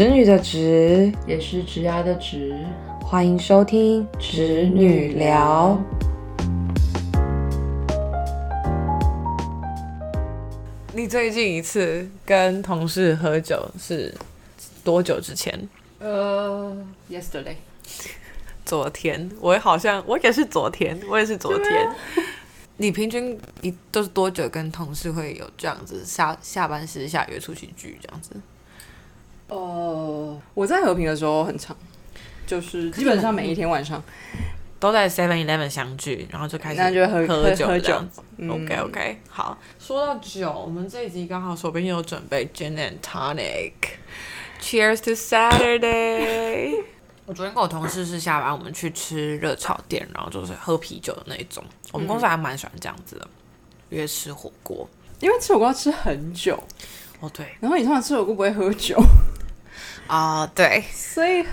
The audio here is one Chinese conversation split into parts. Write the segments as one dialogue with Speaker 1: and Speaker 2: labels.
Speaker 1: 侄女的侄，
Speaker 2: 也是侄牙的侄。
Speaker 1: 欢迎收听侄女聊。你最近一次跟同事喝酒是多久之前？
Speaker 2: 呃，yesterday，
Speaker 1: 昨天。我好像我也是昨天，我也是昨天。你平均一都是多久跟同事会有这样子下下班时下约出去聚这样子？
Speaker 2: 呃，我在和平的时候很长，就是基本上每一天晚上
Speaker 1: 都在 Seven Eleven 相聚，然后就开始
Speaker 2: 那就喝
Speaker 1: 喝酒
Speaker 2: 喝酒。
Speaker 1: OK OK，好，说到酒，我们这一集刚好手边有准备 Gin and Tonic，Cheers to Saturday。我昨天跟我同事是下班，我们去吃热炒店，然后就是喝啤酒的那一种。我们公司还蛮喜欢这样子的，约吃火锅。
Speaker 2: 因为吃火锅要吃很久，
Speaker 1: 哦，对
Speaker 2: 然后你通常吃火锅不会喝酒，
Speaker 1: 啊、对。
Speaker 2: 所以，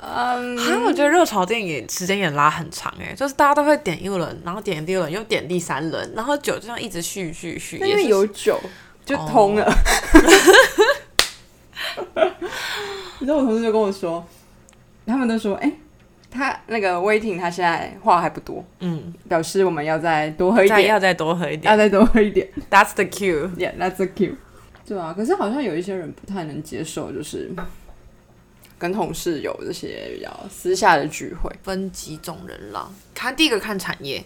Speaker 2: 嗯，
Speaker 1: 啊，我觉得热潮电影时间也拉很长哎，就是大家都会点一轮，然后点第二轮，又点第三轮，然后酒就这样一直续续续。
Speaker 2: 因为有酒就通了。你知道我同事就跟我说，他们都说，哎、他那个 waiting 他现在话还不多，
Speaker 1: 嗯，
Speaker 2: 表示我们要再多喝一点，
Speaker 1: 再要再多喝一点
Speaker 2: 要再多喝一点。
Speaker 1: ，That's the cue。
Speaker 2: Yeah, that's the cue。对啊，可是好像有一些人不太能接受，就是跟同事有这些比较私下的聚会。
Speaker 1: 分几种人啦，看第一个看产业，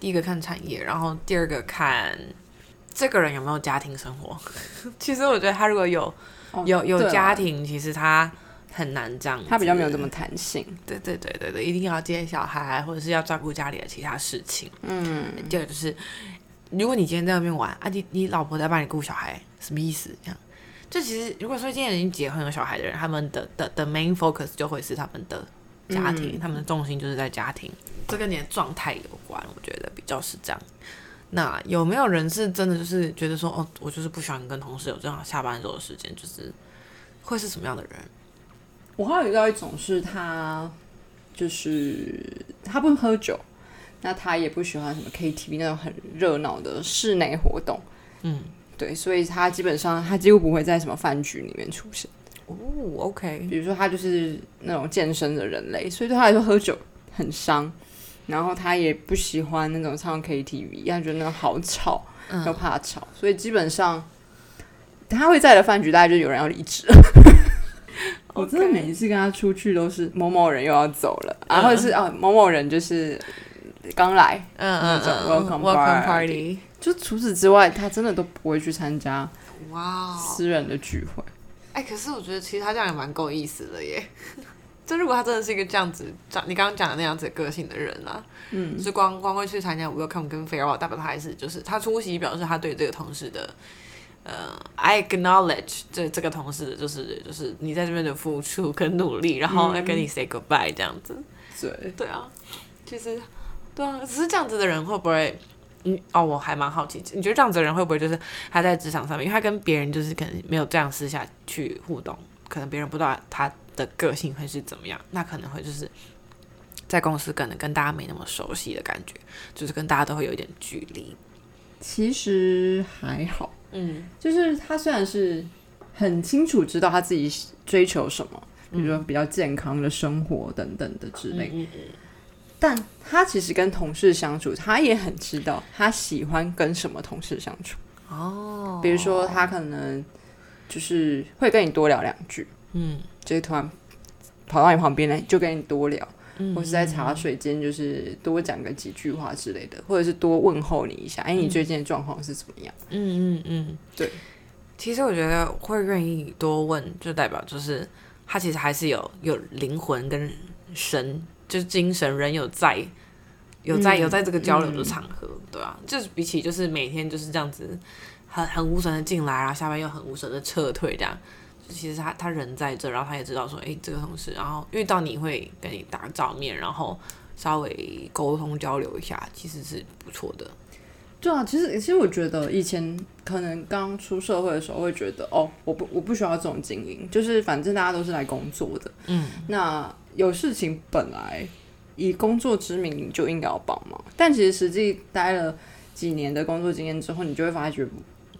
Speaker 1: 第一个看产业，然后第二个看这个人有没有家庭生活。其实我觉得他如果有
Speaker 2: 哦
Speaker 1: 有有家庭，其实他很难这样，
Speaker 2: 他比较没有这么弹性。
Speaker 1: 对对对对对，一定要接小孩，或者是要照顾家里的其他事情。
Speaker 2: 嗯，
Speaker 1: 第二个就是，如果你今天在外面玩啊，你你老婆在帮你顾小孩，什么意思？这样，就其实如果说今天已经结婚有小孩的人，他们的的的 main focus 就会是他们的家庭，他们的重心就是在家庭，这跟你的状态有关，我觉得比较是这样。那有没有人是真的就是觉得说，哦，我就是不喜欢跟同事有这样下班的时候的时间，就是会是什么样的人？
Speaker 2: 我还有遇到一种是他，就是他不喝酒，那他也不喜欢什么 KTV 那种很热闹的室内活动。
Speaker 1: 嗯，
Speaker 2: 对，所以他基本上他几乎不会在什么饭局里面出现。
Speaker 1: 哦，OK，
Speaker 2: 比如说他就是那种健身的人类，所以对他来说喝酒很伤。然后他也不喜欢那种唱 KTV，他觉得那种好吵，
Speaker 1: 嗯
Speaker 2: 又怕吵，所以基本上他会在的饭局，大概就有人要离职。我真的每一次跟他出去都是某某人又要走了，啊，或者是啊某某人就是刚来，
Speaker 1: 嗯嗯嗯
Speaker 2: party
Speaker 1: Party，
Speaker 2: 就除此之外，他真的都不会去参加
Speaker 1: 哇哦
Speaker 2: 私人的聚会。
Speaker 1: 哎、可是我觉得其实他这样也蛮够意思的耶。就如果他真的是一个这样子，讲你刚刚讲的那样子的个性的人啊，
Speaker 2: 嗯，
Speaker 1: 就是光光会去参加 Welcome 跟 Farewell，代表他还是就是他出席，表示他对这个同事的，呃，I acknowledge 这这个同事的就是就是你在这边的付出跟努力，然后要跟你 say goodbye 这样子。
Speaker 2: 对，
Speaker 1: 对啊，其实对啊，只是这样子的人会不会？嗯，哦，我还蛮好奇，你觉得这样子的人会不会就是他在职场上面，因为他跟别人就是可能没有这样私下去互动，可能别人不知道他的个性会是怎么样，那可能会就是在公司可能跟大家没那么熟悉的感觉，就是跟大家都会有一点距离。
Speaker 2: 其实还好。
Speaker 1: 嗯
Speaker 2: 就是他虽然是很清楚知道他自己追求什么，比如说比较健康的生活等等的之类，
Speaker 1: 嗯嗯
Speaker 2: 但他其实跟同事相处，他也很知道他喜欢跟什么同事相处。
Speaker 1: 哦，
Speaker 2: 比如说他可能就是会跟你多聊两句，
Speaker 1: 嗯
Speaker 2: 就是突然跑到你旁边来就跟你多聊，
Speaker 1: 嗯
Speaker 2: 或是在茶水间就是多讲个几句话之类的，或者是多问候你一下，哎，你最近的状况是怎么样？
Speaker 1: 嗯嗯嗯，
Speaker 2: 对。
Speaker 1: 其实我觉得会愿意多问，就代表就是他其实还是有有灵魂跟神，就是精神人有在，有在、
Speaker 2: 嗯
Speaker 1: 有在这个交流的场合，对啊，就是比起就是每天就是这样子很很无神的进来，然后下班又很无神的撤退这样。就其实他他人在这，然后他也知道说，哎、这个同事，然后遇到你会跟你打个照面，然后稍微沟通交流一下，其实是不错的。
Speaker 2: 对啊，其实其实我觉得以前可能刚出社会的时候会觉得，哦，我不我不需要这种经营，就是反正大家都是来工作的，
Speaker 1: 嗯，
Speaker 2: 那有事情本来以工作之名你就应该要帮忙，但其实实际待了几年的工作经验之后，你就会发觉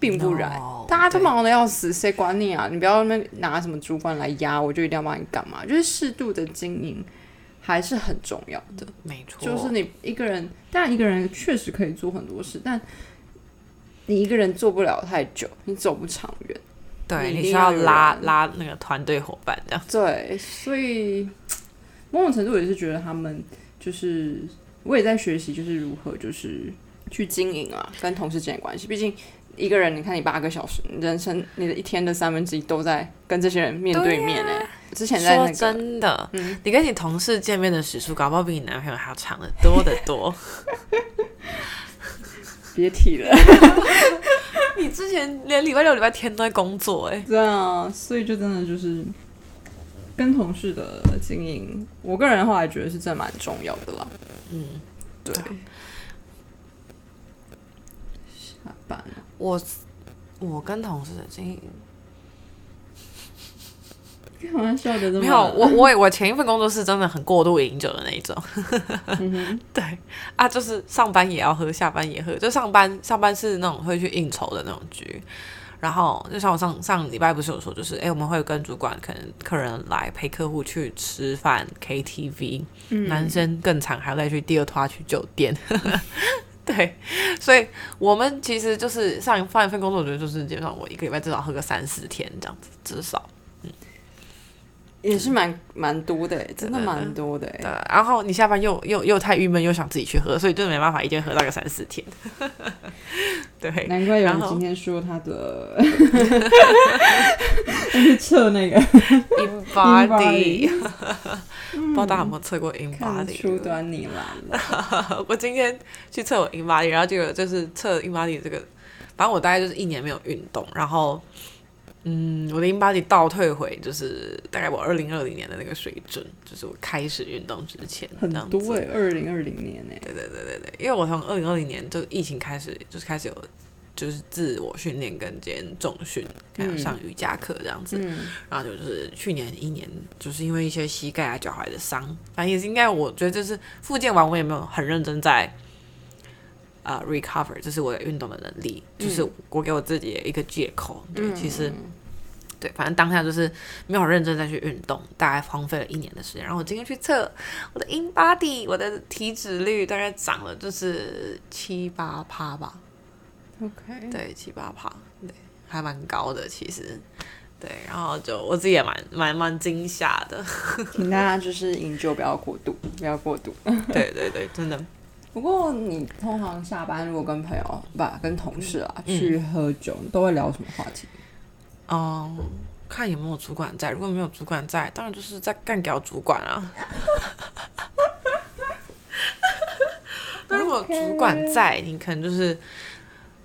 Speaker 2: 并不然
Speaker 1: No，
Speaker 2: 大家都忙的要死，谁管你啊？你不要那拿什么主管来压我，就一定要帮你干嘛？就是适度的经营还是很重要的。
Speaker 1: 没错，
Speaker 2: 就是你一个人，当然一个人确实可以做很多事，但你一个人做不了太久，你走不长远。
Speaker 1: 对
Speaker 2: 你
Speaker 1: 你需要拉拉那个团队伙伴这样。
Speaker 2: 对，所以某种程度也是觉得他们就是，我也在学习，就是如何就是去经营啊，跟同事之间的关系。毕竟一个人，你看你八个小时，你人生你的一天的三分之一都在跟这些人面对面哎、之前在那
Speaker 1: 说真的，
Speaker 2: 嗯。
Speaker 1: 你跟你同事见面的时数，搞不好比你男朋友还要长得多得多。
Speaker 2: 别提了，
Speaker 1: 你之前连礼拜六、礼拜天都在工作、哎，
Speaker 2: 对啊，所以就真的就是跟同事的经营，我个人后来觉得是真蛮重要的啦。
Speaker 1: 嗯，
Speaker 2: 对，下班了，
Speaker 1: 我我跟同事的经营
Speaker 2: 干嘛笑的这么
Speaker 1: 没有，我我我前一份工作是真的很过度饮酒的那一种。
Speaker 2: 嗯
Speaker 1: 对啊，就是上班也要喝，下班也喝，就上班上班是那种会去应酬的那种局。然后就像我上上礼拜不是有说，就是哎，我们会跟主管可能客人来陪客户去吃饭 KTV，、男生更惨，还要再去第二趟去酒店。对，所以我们其实就是上一上一份工作，我觉得就是基本上我一个礼拜至少喝个三四天这样子，至少。
Speaker 2: 也是蛮蛮多的欸，真的蛮多的
Speaker 1: 对
Speaker 2: 哎。，
Speaker 1: 然后你下班又又又太郁闷，又想自己去喝，所以就没办法一天喝到个三四天。对，
Speaker 2: 难怪有人今天说他的，测那个
Speaker 1: in
Speaker 2: body，body
Speaker 1: 不知道大家有没有测过 in
Speaker 2: 看
Speaker 1: body？
Speaker 2: 出端倪来了。
Speaker 1: 我今天去测我 in body，然后结果就是测 in body 这个，反正我大概就是一年没有运动，然后嗯，我的 in body 倒退回就是大概我二零二零年的那个水准，就是我开始运动之前
Speaker 2: 很多哎，二零二零年哎，
Speaker 1: 对对对对对，因为我从二零二零年就疫情开始，就是开始有就是自我训练跟兼重训，还有上瑜伽课这样子。
Speaker 2: 嗯。
Speaker 1: 然后就是去年一年，就是因为一些膝盖啊、脚踝的伤，反正也是应该，我觉得就是复健完，我也没有很认真在啊、呃 recover，这是我的运动的能力，就是我给我自己的一个借口。对，其实。对，反正当下就是没有认真再去运动，大概荒废了一年的时间。然后我今天去测我的 in body，我的体脂率大概涨了就是七八趴吧
Speaker 2: ，，OK，
Speaker 1: 对，七八趴，对，还蛮高的其实。对，然后就我自己也蛮蛮蛮惊吓的，
Speaker 2: 请大家就是饮酒不要过度，不要过度。
Speaker 1: 对对对，真的。
Speaker 2: 不过你通常下班如果跟朋友不跟同事啊去喝酒，你都会聊什么话题？
Speaker 1: 嗯，看有没有主管在，如果没有主管在，当然就是在干掉主管啊。那 如果主管在，你可能就是，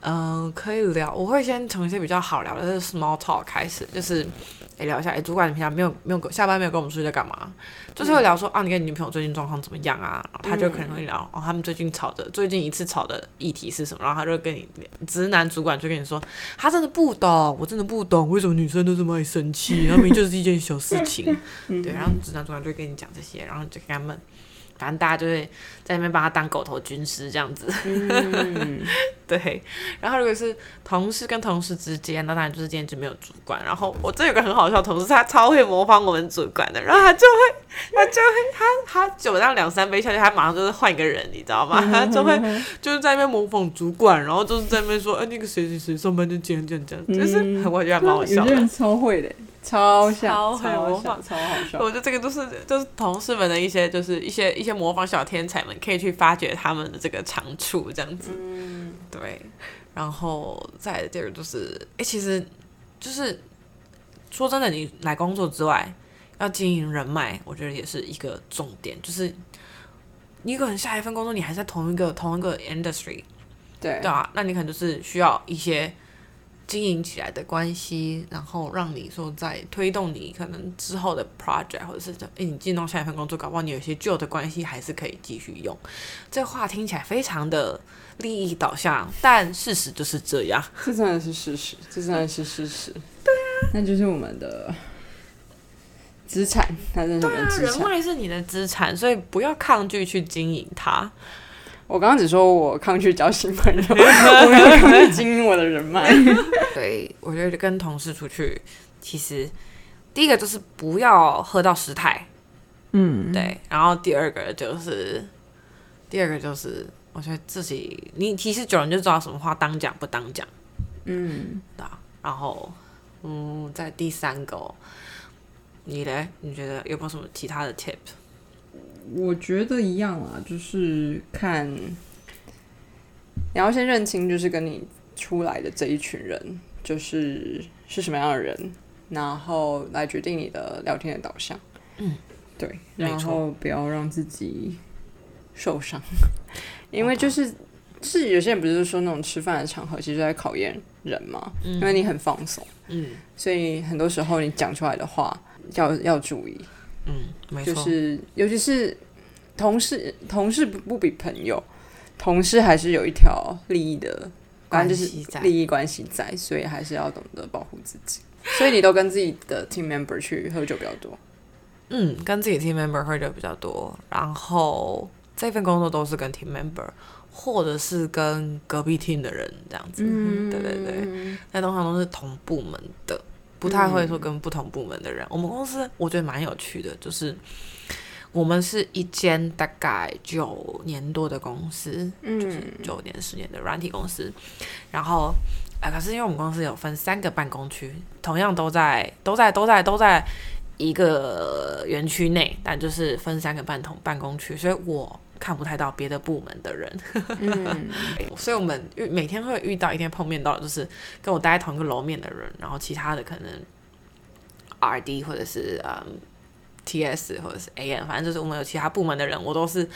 Speaker 1: 嗯、可以聊。我会先从一些比较好聊的，就是 small talk 开始，就是，诶聊一下，诶，主管你平常没有没有下班没有跟我们出去在干嘛？就是会聊说、啊，你跟你女朋友最近状况怎么样啊？然后他就可能会聊、哦，他们最近吵的最近一次吵的议题是什么？然后他就跟你直男主管就跟你说，他真的不懂，我真的不懂为什么女生都这么爱生气，他明明就是一件小事情。对，然后直男主管就会跟你讲这些，然后你就跟他们，反正大家就会在那边帮他当狗头军师这样子。
Speaker 2: 嗯，
Speaker 1: 对，然后如果是同事跟同事之间，那当然就是今天就没有主管。然后我这有个很好笑的同事，他超会模仿我们主管的，然后他就会，他就会，他他酒量两三杯下去，他马上就是换一个人，你知道吗？他就会 就是在那边模仿主管，然后就是在那边说，哎、那个谁谁谁上班就这样这样这样，就是我觉得还蛮好笑的
Speaker 2: 有些。人超会的，超像，
Speaker 1: 超会模
Speaker 2: 超
Speaker 1: 仿
Speaker 2: 像超好笑。
Speaker 1: 我觉得这个都是就是同事们的一些就是一些一些模仿小天才们可以去发掘他们的这个长处，这样子。
Speaker 2: 嗯，
Speaker 1: 对，然后再来第二个就是，哎，其实就是说真的，你来工作之外，要经营人脉，我觉得也是一个重点。就是你可能下一份工作，你还在同一个同一个 industry，
Speaker 2: 对
Speaker 1: 对啊，那你可能就是需要一些经营起来的关系，然后让你说在推动你可能之后的 project，或者是诶你进到下一份工作，搞不好你有些旧的关系还是可以继续用。这话听起来非常的利益导向，但事实就是这样。
Speaker 2: 这真的是事实，这真的是事实。对啊，那就是我们的资产，它真的是资
Speaker 1: 人。脉是你的资产，所以不要抗拒去经营它。
Speaker 2: 我刚刚只说我抗拒交新朋友，我没有抗拒经营我的人脉。
Speaker 1: 对，我觉得跟同事出去，其实第一个就是不要喝到失态，
Speaker 2: 嗯，
Speaker 1: 对，然后第二个就是，第二个就是，我觉得自己你其实久了你就知道什么话当讲不当讲，
Speaker 2: 嗯，
Speaker 1: 对啊，然后，嗯，在第三个哦，你嘞？你觉得有没有什么其他的 tip？
Speaker 2: 我觉得一样啊，就是看你要先认清，就是跟你出来的这一群人，就是是什么样的人，然后来决定你的聊天的导向。
Speaker 1: 嗯，
Speaker 2: 对，
Speaker 1: 没错
Speaker 2: 然后不要让自己受伤，因为就是。是有些人不是说那种吃饭的场合，其实在考验人嘛，因为你很放松，
Speaker 1: 嗯
Speaker 2: 所以很多时候你讲出来的话要要注意。
Speaker 1: 嗯，没错，
Speaker 2: 就是尤其是同事，同事不不比朋友，同事还是有一条利益的，反正就是
Speaker 1: 关系在
Speaker 2: 利益关系在，所以还是要懂得保护自己。所以你都跟自己的 team member 去喝酒比较多，
Speaker 1: 嗯，跟自己 team member 喝酒比较多，然后这份工作都是跟 team member，或者是跟隔壁 team 的人这样子。嗯，对对对，那通常都是同部门的，不太会说跟不同部门的人。我们公司我觉得蛮有趣的，就是我们是一间大概九年多的公司，就是九年十年的软体公司，然后。啊，可是因为我们公司有分三个办公区，同样都在都在都在都在一个园区内，但就是分三个办同办公区，所以我看不太到别的部门的人。
Speaker 2: 嗯，
Speaker 1: 所以我们遇每天会遇到一天碰面到的就是跟我待在同一个楼面的人，然后其他的可能 R D 或者是嗯 T S 或者是 A M，反正就是我们有其他部门的人，我都是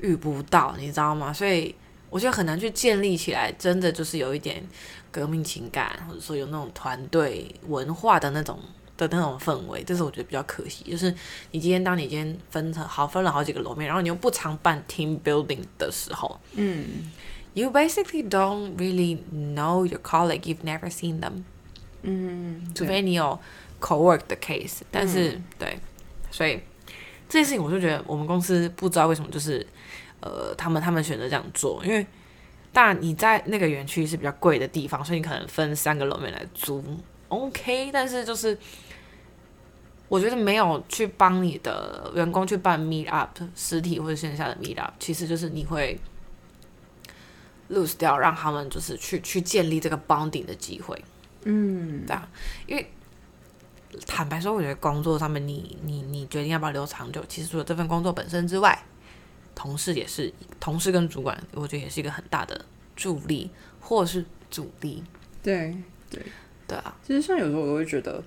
Speaker 1: 遇不到，你知道吗？所以我觉得很难去建立起来，真的就是有一点革命情感，或者说有那种团队文化的那种。的那种氛围，这是我觉得比较可惜。就是你今天当你今天分成好分了好几个楼面，然后你又不常办 team building 的时候，
Speaker 2: 嗯
Speaker 1: you basically don't really know your colleague. You've never seen them，
Speaker 2: 嗯，
Speaker 1: 除非你有 co-work 的 case。但是、对，所以这件事情我就觉得我们公司不知道为什么就是呃，他们他们选择这样做，因为当然你在那个园区是比较贵的地方，所以你可能分三个楼面来租，OK。但是就是我觉得没有去帮你的员工去办 meet up 实体或者线下的 meet up，其实就是你会 lose 掉让他们就是去去建立这个 bonding 的机会。
Speaker 2: 嗯，
Speaker 1: 对啊，因为坦白说，我觉得工作上面你你你决定要不要留长久，其实除了这份工作本身之外，同事也是同事跟主管，我觉得也是一个很大的助力或是阻力。
Speaker 2: 对。
Speaker 1: 对对啊，
Speaker 2: 其实像有时候我都会觉得，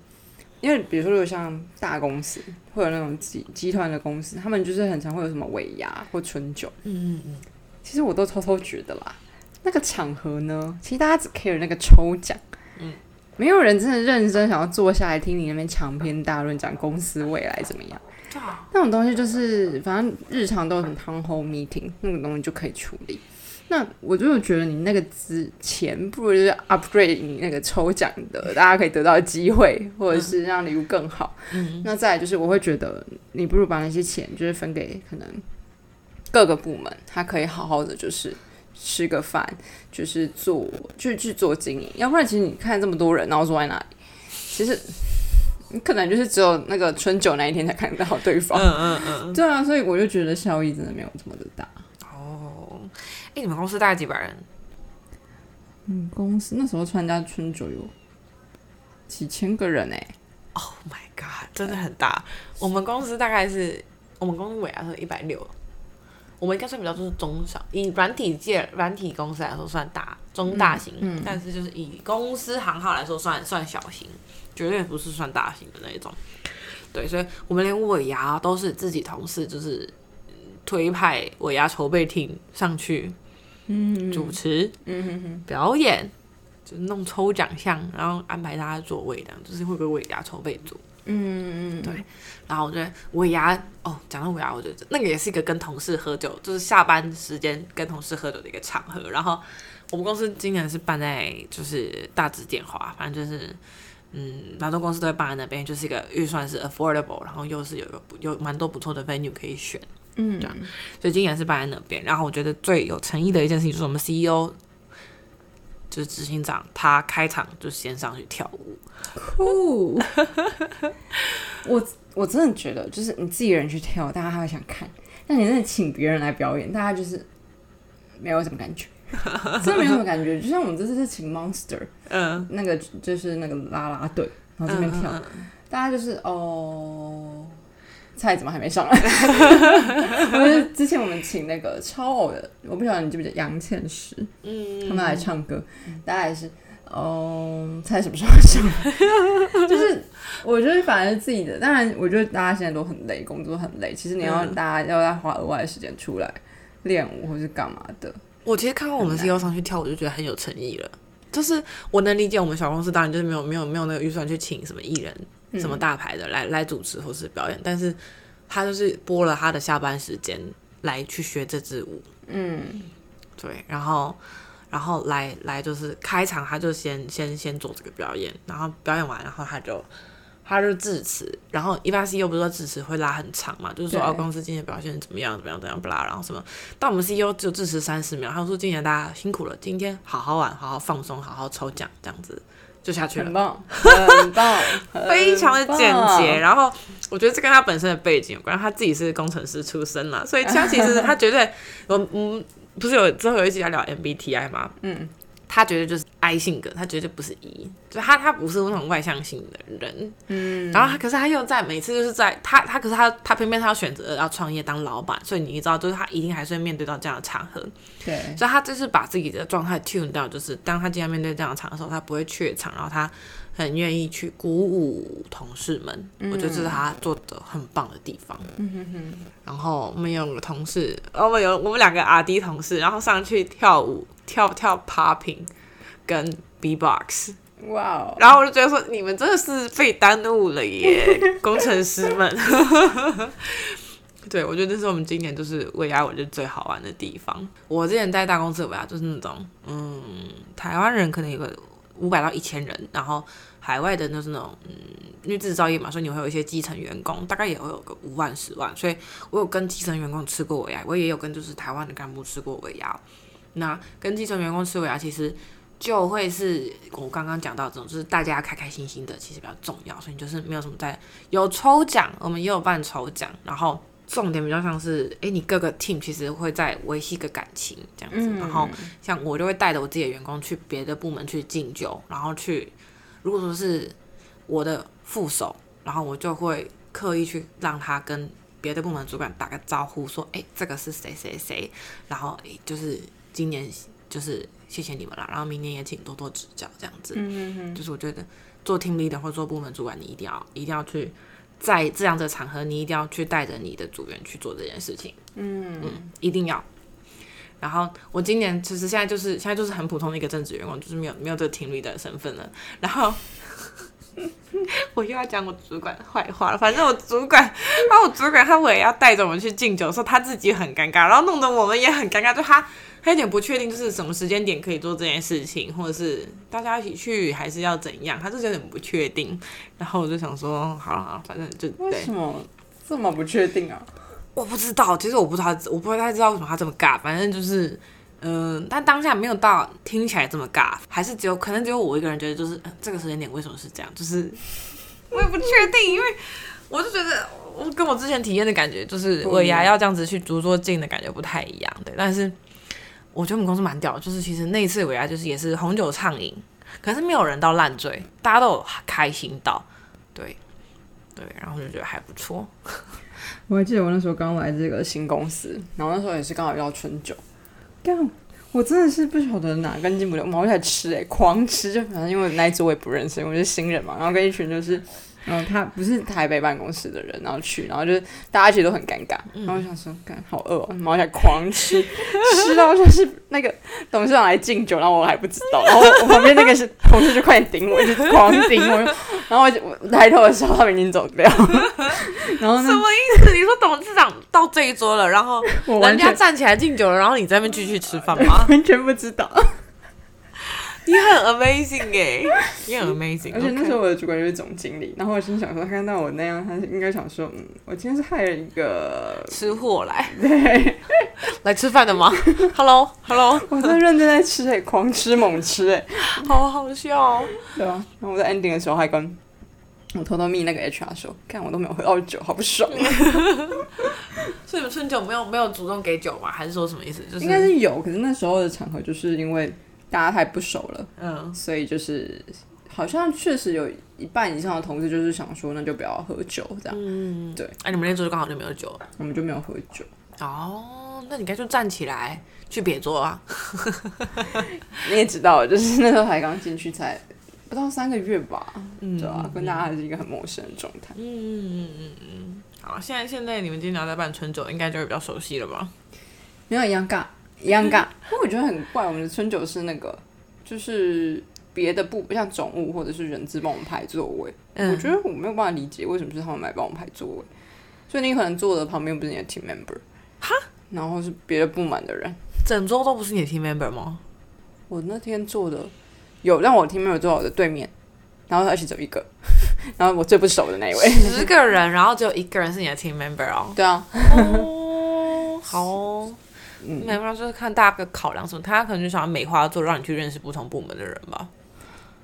Speaker 2: 因为比如说，如果像大公司或者那种集集团的公司，他们就是很常会有什么尾牙或春酒。
Speaker 1: 嗯嗯嗯，
Speaker 2: 其实我都偷偷觉得啦，那个场合呢，其实大家只 care 那个抽奖，
Speaker 1: 嗯，
Speaker 2: 没有人真的认真想要坐下来听你那边长篇大论讲公司未来怎么样。那种东西就是，反正日常都有什么 town hall meeting 那种东西就可以处理。那我就觉得你那个之钱，不如就是 upgrade 你那个抽奖的，大家可以得到机会，或者是让礼物更好。
Speaker 1: 嗯
Speaker 2: 那再来就是，我会觉得你不如把那些钱就是分给可能各个部门，他可以好好的就是吃个饭，就是做去去做经营。要不然，其实你看这么多人，然后坐在那里，其实你可能就是只有那个春酒那一天才看到对方。
Speaker 1: 嗯嗯嗯。
Speaker 2: 对啊，所以我就觉得效益真的没有这么的大。
Speaker 1: 哦，哎，你们公司大概几百人？
Speaker 2: 嗯，公司那时候参加春酒有几千个人哎、
Speaker 1: Oh my god，真的很大。我们公司大概是，我们公司尾牙是一百六，我们应该算比较就是中小，以软体界软体公司来说算大中大型，
Speaker 2: 嗯
Speaker 1: 但是就是以公司行号来说算算小型，绝对不是算大型的那一种。对，所以我们连尾牙都是自己同事就是嗯推派尾牙筹备厅上去，
Speaker 2: 嗯
Speaker 1: 主持，
Speaker 2: 嗯哼哼，
Speaker 1: 表演，就弄抽奖项，然后安排大家座位，这样就是会不会尾牙筹备组。
Speaker 2: 嗯嗯，
Speaker 1: 对然后我觉得尾牙哦，讲到尾牙，我觉得那个也是一个跟同事喝酒，就是下班时间跟同事喝酒的一个场合。然后我们公司今年是办在就是大直电话，反正就是嗯，蛮多公司都会办在那边，就是一个预算是 affordable，然后又是有一个有蛮多不错的 venue 可以选。
Speaker 2: 嗯
Speaker 1: 这样所以今年是办在那边。然后我觉得最有诚意的一件事情就是我们 CEO 就是执行长，他开场就先上去跳舞。
Speaker 2: 酷。我我真的觉得，就是你自己人去跳，大家还会想看；但你真的请别人来表演，大家就是没有什么感觉，真的没有什么感觉。就像我们这次是请 Monster，
Speaker 1: 嗯，
Speaker 2: 那个就是那个啦啦队，然后这边跳，
Speaker 1: 嗯
Speaker 2: 大家就是哦，菜怎么还没上来？我是之前我们请那个超偶的，我不晓得你记不记得杨倩石，
Speaker 1: 嗯
Speaker 2: 他们来唱歌，大家也是哦，菜什么时候上来？就是我觉得反正自己的，当然我觉得大家现在都很累，工作很累，其实你要
Speaker 1: 嗯
Speaker 2: 大家要再花额外的时间出来练舞或是干嘛的，
Speaker 1: 我其实看到我们 CEO 上去跳舞，就觉得很有诚意了。就是我能理解，我们小公司当然就是没有没有没有那个预算去请什么艺人、什么大牌的来来主持或是表演，但是他就是播了他的下班时间来去学这支舞，
Speaker 2: 嗯，
Speaker 1: 对，然后然后来来就是开场，他就先先先做这个表演，然后表演完，然后他就他就致辞，然后一般 CEO 不是说致辞会拉很长嘛，就是说
Speaker 2: 对。
Speaker 1: 哦公司今天表现怎么样怎么样怎么样不啦，然后什么，但我们 CEO 只有致辞三十秒，他说今年大家辛苦了，今天好好玩，好好放松，好好抽奖，这样子就下去了
Speaker 2: 很。棒，很棒，
Speaker 1: 非常的简洁，然后我觉得这跟他本身的背景有关，他自己是工程师出身嘛，所以他其实他绝对，我嗯，不是有之后有一集要聊 MBTI 吗？
Speaker 2: 嗯，
Speaker 1: 他绝对就是 I 性格，他绝对不是 E，就他他不是那种外向性的人，
Speaker 2: 嗯，
Speaker 1: 然后他可是他又在每次就是在他他可是他他偏偏他要选择要创业当老板，所以你知道，就是他一定还是会面对到这样的场合，
Speaker 2: 对，
Speaker 1: 所以他就是把自己的状态 tune 到，就是当他今天面对这样的场的时候，他不会怯场，然后他很愿意去鼓舞同事们。我觉得这是他做的很棒的地方。然后我们有个同事，哦我们有我们两个 R D 同事，然后上去跳舞，跳跳 popping 跟 B box，
Speaker 2: 哇哦，
Speaker 1: 然后我就觉得说，你们真的是被耽误了耶，工程师们。对，我觉得这是我们今年就是尾牙，我觉得最好玩的地方。我之前在大公司的尾牙就是那种，嗯，台湾人可能有个五百到一千人，然后海外的就是那种，嗯，因为制造业嘛，所以你会有一些基层员工，大概也会有个五万、十万，所以我有跟基层员工吃过尾牙，我也有跟就是台湾的干部吃过尾牙。那跟基层员工吃尾牙，其实就会是我刚刚讲到这种，就是大家开开心心的，其实比较重要，所以就是没有什么在有抽奖，我们也有办抽奖，然后重点比较像是，诶，你各个 team 其实会在维系个感情这样子，
Speaker 2: 嗯
Speaker 1: 然后像我就会带着我自己的员工去别的部门去敬酒，然后去如果说是我的副手，然后我就会刻意去让他跟别的部门主管打个招呼，说，诶，这个是谁谁谁，然后诶，就是今年就是谢谢你们了，然后明年也请多多指教，这样子。
Speaker 2: 嗯嗯
Speaker 1: 就是我觉得做 team leader 或做部门主管，你一定要一定要去在这样的场合，你一定要去带着你的组员去做这件事情，
Speaker 2: 嗯
Speaker 1: 一定要。然后我今年其实现在就是现在就是很普通的一个正职员工，就是没有没有这个 team 的身份了。然后 我又要讲我主管的坏话了，反正我主管，然后我主管他我也要带着我们去敬酒，说他自己很尴尬，然后弄得我们也很尴尬，就他他有点不确定，就是什么时间点可以做这件事情，或者是大家一起去，还是要怎样，他就是有点不确定。然后我就想说，好了好了，反正就对
Speaker 2: 为什，么这么不确定啊？
Speaker 1: 我不知道，其实我不知道，我不太知道为什么他这么尬，反正就是。嗯，但当下没有到听起来这么尬，还是只有可能只有我一个人觉得，就是、呃这个时间点为什么是这样，就是我也不确定，因为我就觉得我跟我之前体验的感觉，就是尾牙要这样子去逐桌敬的感觉不太一样，对。但是我觉得我们公司蛮屌的，就是其实那一次尾牙就是也是红酒畅饮，可是没有人到烂醉，大家都有开心到，对对，然后就觉得还不错。
Speaker 2: 我还记得我那时候刚来这个新公司，然后那时候也是刚好遇到春酒，干，我真的是不晓得哪根筋不对，我们在吃哎、狂吃，就反正因为那一桌我也不认识，我是新人嘛，然后跟一群就是。嗯，他不是台北办公室的人，然后去，然后就是大家其实都很尴尬，然后我想说，干好饿哦，毛起来狂吃，吃到就 是那个董事长来敬酒，然后我还不知道，然后我旁边那个是同事就快点顶我，一直狂顶我，然后我就我抬头的时候他们已经走掉，然后呢，
Speaker 1: 什么意思？你说董事长到这一桌了，然后人家站起来敬酒了，然后你在那边继续吃饭吗？
Speaker 2: 完全不知道。
Speaker 1: 你很 amazing 哎，你很 amazing。
Speaker 2: 而且那时候我的主管就是总经理，然后我心想说，他看到我那样，他应该想说，嗯，我今天是害了一个
Speaker 1: 吃货来，
Speaker 2: 对，
Speaker 1: 来吃饭的吗？Hello，Hello，
Speaker 2: 我在认真在吃哎，狂吃猛吃哎，
Speaker 1: 好好笑。
Speaker 2: 对啊，然后我在 ending 的时候还跟我偷偷密那个 HR 说，看我都没有喝到酒，好不爽。
Speaker 1: 所以你们春酒没有没有主动给酒吗？还是说什么意思？就是
Speaker 2: 应该是有，可是那时候的场合就是因为大家太不熟了，
Speaker 1: 嗯，
Speaker 2: 所以就是好像确实有一半以上的同事就是想说，那就不要喝酒这样。嗯，对。
Speaker 1: 哎，你们那桌就刚好就没有酒，
Speaker 2: 我们就没有喝酒。
Speaker 1: 哦，那你该就站起来去别桌啊。
Speaker 2: 你也知道，就是那时候才刚进去才。不到三个月吧，嗯对啊，跟大家还是一个很陌生的状态。
Speaker 1: 嗯嗯嗯嗯嗯。好，现在现在你们今天要在办春酒，应该就会比较熟悉了吧？
Speaker 2: 没有一样尬，一样尬。因为我觉得很怪，我们的春酒是那个，就是别的部，不像总务或者是人资帮我们排座位。我觉得我没有办法理解为什么是他们来帮我们排座位。所以你可能坐的旁边不是你的 team member，
Speaker 1: 哈，
Speaker 2: 然后是别的部门的人，
Speaker 1: 整桌都不是你的 team member 吗？
Speaker 2: 我那天坐的。有让我 team member 坐我的对面，然后他一起走一个，然后我最不熟的那一位，
Speaker 1: 十个人，然后只有一个人是你的 team member 哦。
Speaker 2: 对啊，
Speaker 1: 哦，好哦，嗯，没办法，就是看大家的考量什么，他可能就想要美化做，让你去认识不同部门的人吧。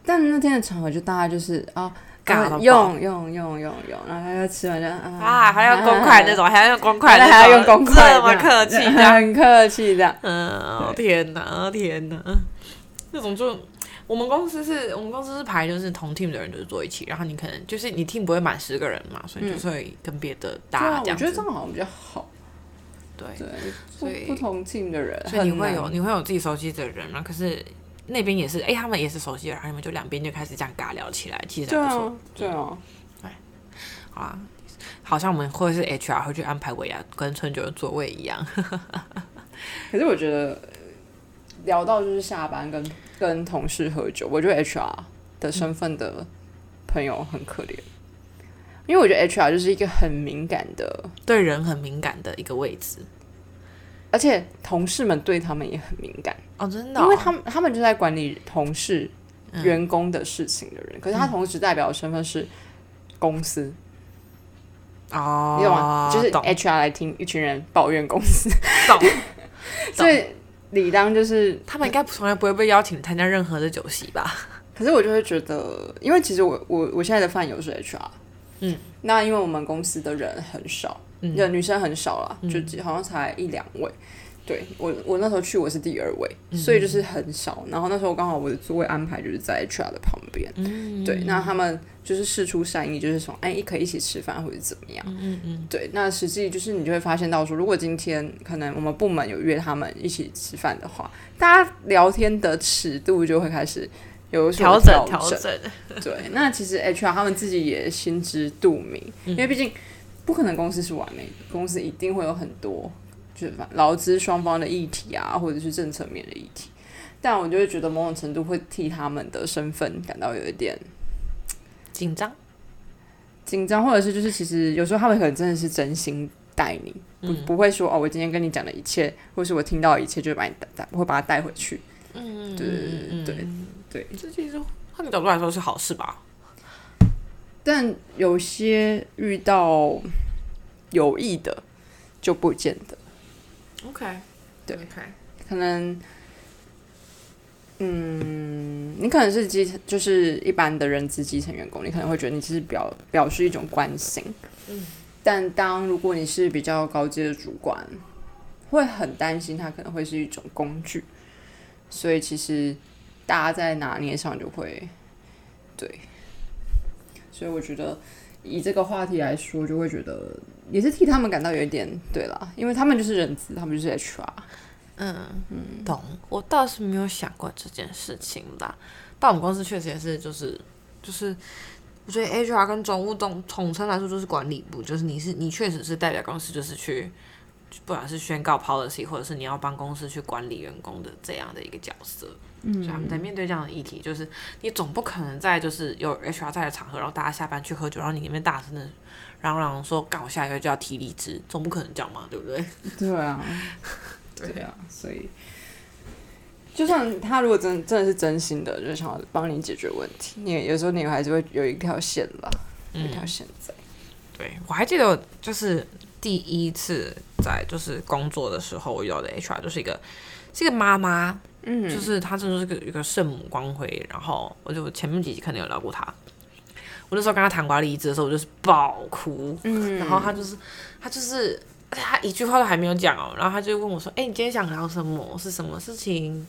Speaker 2: 但那天的场合就大家就是啊，
Speaker 1: 尬
Speaker 2: 用用用用用，然后他就吃完就
Speaker 1: 啊，还要公筷那种，还要用公筷，
Speaker 2: 还要用公筷，
Speaker 1: 这么客气，
Speaker 2: 很客气的。
Speaker 1: 嗯，天哪，天哪，那种就。我们公司是我们公司是排就是同 team 的人就是坐一起，然后你可能就是你 team 不会满十个人嘛，所以就会跟别的搭这样。
Speaker 2: 我觉得这样好像比较好。
Speaker 1: 对
Speaker 2: 对，所以不同 team 的人，
Speaker 1: 所以你会有你会有自己熟悉的人啊。可是那边也是，哎，他们也是熟悉的，然后你们就两边就开始这样尬聊起来，其实还不错。
Speaker 2: 对啊，
Speaker 1: 对，好啊，好像我们会是 HR 会去安排尾牙跟春酒的座位一样。
Speaker 2: 可是我觉得聊到就是下班跟。跟同事喝酒，我觉得 HR 的身份的朋友很可怜，因为我觉得 HR 就是一个很敏感的，
Speaker 1: 对人很敏感的一个位置，
Speaker 2: 而且同事们对他们也很敏感。
Speaker 1: 哦，真的，
Speaker 2: 因为他们他们就在管理同事、员工的事情的人，可是他同时代表的身份是公司。
Speaker 1: 哦，
Speaker 2: 你懂吗？就是 HR 来听一群人抱怨公司，
Speaker 1: 懂，
Speaker 2: 所以。理当就是
Speaker 1: 他们应该从来不会被邀请参加任何的酒席吧？
Speaker 2: 可是我就会觉得，因为其实我我我现在的饭友是 HR，嗯，那因为我们公司的人很少，嗯，女生很少啦，就好像才一两位。对我我那时候去我是第二位，所以就是很少。然后那时候刚好我的座位安排就是在 HR 的旁边，嗯，对，那他们就是事出善意，就是说哎可以一起吃饭或者怎么样，嗯嗯，对。那实际就是你就会发现到说，如果今天可能我们部门有约他们一起吃饭的话，大家聊天的尺度就会开始有
Speaker 1: 调
Speaker 2: 整
Speaker 1: 调整。
Speaker 2: 对，那其实 HR 他们自己也心知肚明，因为毕竟不可能公司是完美的，公司一定会有很多。就是劳资双方的议题啊，或者是政策面的议题，但我就会觉得某种程度会替他们的身份感到有一点
Speaker 1: 紧张，
Speaker 2: 紧张，或者是就是其实有时候他们可能真的是真心待你，不不会说哦，我今天跟你讲的一切，或是我听到一切，就把你带带，会把它带回去。嗯，对对对对对，
Speaker 1: 这其实换个角度来说是好事吧。
Speaker 2: 但有些遇到有意的，就不见得。
Speaker 1: OK，
Speaker 2: 对，可能，嗯，你可能是基层，就是一般的人资基层员工，你可能会觉得你只是表表示一种关心，嗯，但当如果你是比较高阶的主管，会很担心他可能会是一种工具，所以其实大家在拿捏上就会，对，所以我觉得以这个话题来说，就会觉得。也是替他们感到有一点对啦，因为他们就是人资，他们就是 HR。
Speaker 1: 嗯嗯，懂。我倒是没有想过这件事情啦。但我们公司确实也是，就是就是，我觉得 HR 跟总务总统称来说就是管理部，就是你是你确实是代表公司，就是去不管是宣告 policy，或者是你要帮公司去管理员工的这样的一个角色。嗯，所以他们在面对这样的议题，就是你总不可能在就是有 HR 在的场合，然后大家下班去喝酒，然后你那边大声的。嚷嚷说：“干我下一个就要提离职，总不可能这样嘛，对不对？”
Speaker 2: 对啊，对啊，所以就算他如果真真的是真心的，就是想要帮你解决问题，你有时候你还是会有一条线吧，有一条线在。
Speaker 1: 对我还记得我就是第一次在就是工作的时候，我遇到的 HR 就是一个是一个妈妈，
Speaker 2: 嗯，
Speaker 1: 就是他真的是个一个圣母光辉。然后我就前面几集可能有聊过他，我那时候跟他谈瓜离职的时候，我就是爆哭，
Speaker 2: 嗯，
Speaker 1: 然后他就是他就是。而且她一句话都还没有讲哦，然后他就问我说：“哎、你今天想聊什么？是什么事情？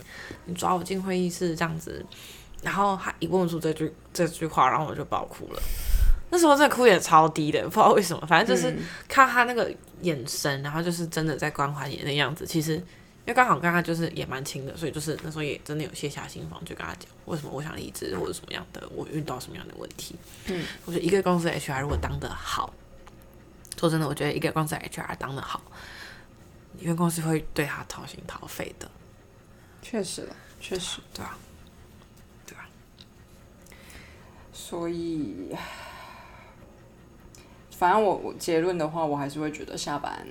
Speaker 1: 你抓我进会议室这样子。”然后他一问出这句这句话，然后我就爆哭了。那时候真的哭也超低的，不知道为什么，反正就是
Speaker 2: 嗯
Speaker 1: 看他那个眼神，然后就是真的在关怀你的样子。其实因为刚好跟他就是也蛮亲的，所以就是那时候也真的有卸下心防，就跟他讲为什么我想离职，或者什么样的，我遇到什么样的问题。
Speaker 2: 嗯，
Speaker 1: 我觉得一个公司的 HR 如果当得好，说真的，我觉得一个公司的 HR 当得好，因为公司会对他掏心掏肺的，
Speaker 2: 确实了，确实，
Speaker 1: 对啊，对啊，
Speaker 2: 所以，反正我我结论的话，我还是会觉得下班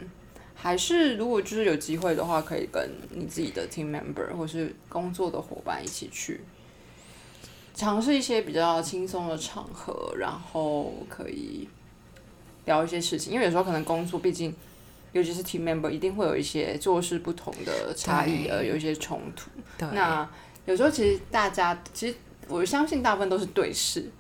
Speaker 2: 还是如果就是有机会的话，可以跟你自己的 team member 或是工作的伙伴一起去尝试一些比较轻松的场合，然后可以聊一些事情，因为有时候可能工作毕竟。尤其是 team member 一定会有一些做事不同的差异，而有一些冲突。那有时候其实大家其实我相信大部分都是对视，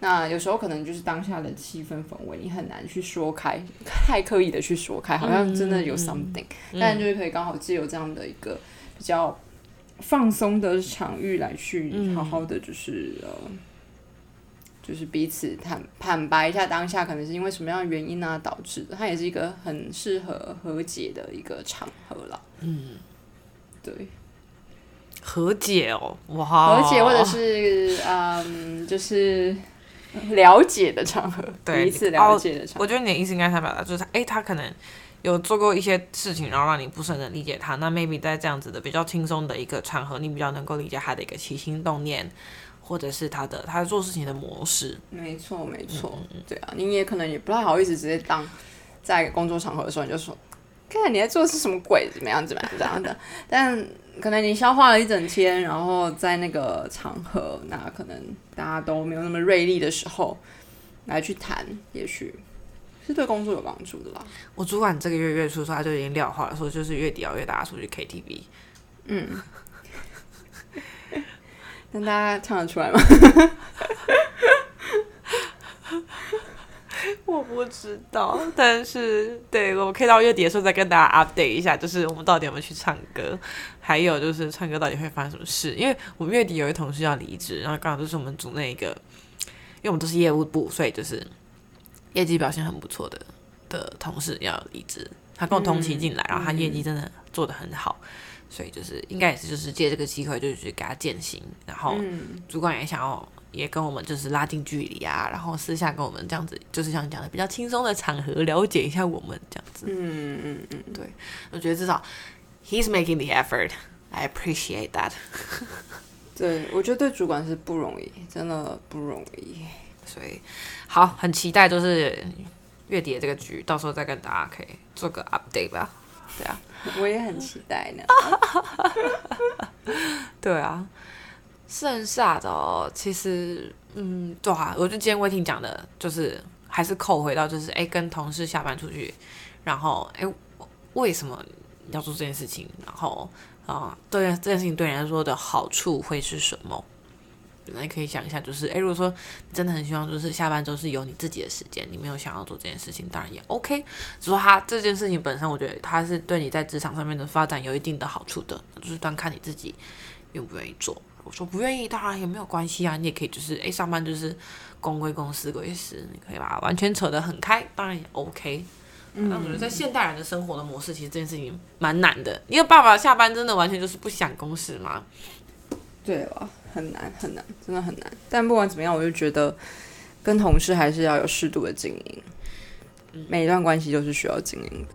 Speaker 2: 那有时候可能就是当下的气氛氛围，你很难去说开，太刻意的去说开，好像真的有 something，、但就是可以刚好借由这样的一个比较放松的场域来去好好的就是、呃。就是彼此坦坦白一下当下可能是因为什么样的原因啊导致的，它也是一个很适合和解的一个场合了。嗯，对。
Speaker 1: 和解哦，哇，
Speaker 2: 和解或者是嗯，就是了解的场合，
Speaker 1: 对
Speaker 2: 彼此了解的场合。
Speaker 1: 我觉得你的意思应该想表达就是，哎、他可能有做过一些事情，然后让你不是很能理解他。那 maybe 在这样子的比较轻松的一个场合，你比较能够理解他的一个起心动念，或者是他的他做事情的模式。
Speaker 2: 没错，没错，
Speaker 1: 嗯
Speaker 2: 对啊，你也可能也不太好意思直接当在工作场合的时候你就说，看你在做的是什么鬼，怎么样，怎么样这样的。但可能你消化了一整天，然后在那个场合，那可能大家都没有那么锐利的时候来去谈，也许是对工作有帮助的啦。
Speaker 1: 我主管这个月月初说他就已经撂话了，说就是月底要约大家出去 KTV。
Speaker 2: 嗯，但大家唱得出来吗？
Speaker 1: 我不知道，但是对我们可以到月底的时候再跟大家 update 一下，就是我们到底有没有去唱歌，还有就是唱歌到底会发生什么事。因为我们月底有一位同事要离职，然后刚好就是我们组那一个，因为我们都是业务部，所以就是业绩表现很不错的的同事要离职，他跟我同期进来，然后他业绩真的做得很好，所以就是应该也是就是借这个机会就是去给他践行，然后
Speaker 2: 嗯
Speaker 1: 主管也想要也跟我们就是拉近距离啊，然后私下跟我们这样子，就是像你讲的比较轻松的场合了解一下我们这样子。
Speaker 2: 嗯嗯嗯，对
Speaker 1: 我觉得至少 he's making the effort. I appreciate that.
Speaker 2: 对，我觉得对主管是不容易，真的不容易。
Speaker 1: 所以好，很期待就是月底的这个局，到时候再跟大家可以做个 update 吧。对啊，
Speaker 2: 我也很期待呢。
Speaker 1: 对啊。剩下的，其实嗯，对啊，我就今天魏婷讲的，就是还是扣回到就是哎，跟同事下班出去，然后哎，为什么要做这件事情？然后啊，对这件事情对你来说的好处会是什么？那你可以想一下，就是哎，如果说你真的很希望，就是下班之后是有你自己的时间，你没有想要做这件事情，当然也 OK。只说他这件事情本身，我觉得他是对你在职场上面的发展有一定的好处的，就是端看你自己愿不愿意做。我说不愿意，当然也没有关系啊，你也可以就是哎，上班就是公归公，私归私，你可以把它完全扯得很开，当然也 OK。但我觉得在现代人的生活的模式，其实这件事情蛮难的。因为爸爸下班真的完全就是不想公事嘛。
Speaker 2: 对了，很难很难，真的很难。但不管怎么样，我就觉得跟同事还是要有适度的经营，每一段关系都是需要经营的。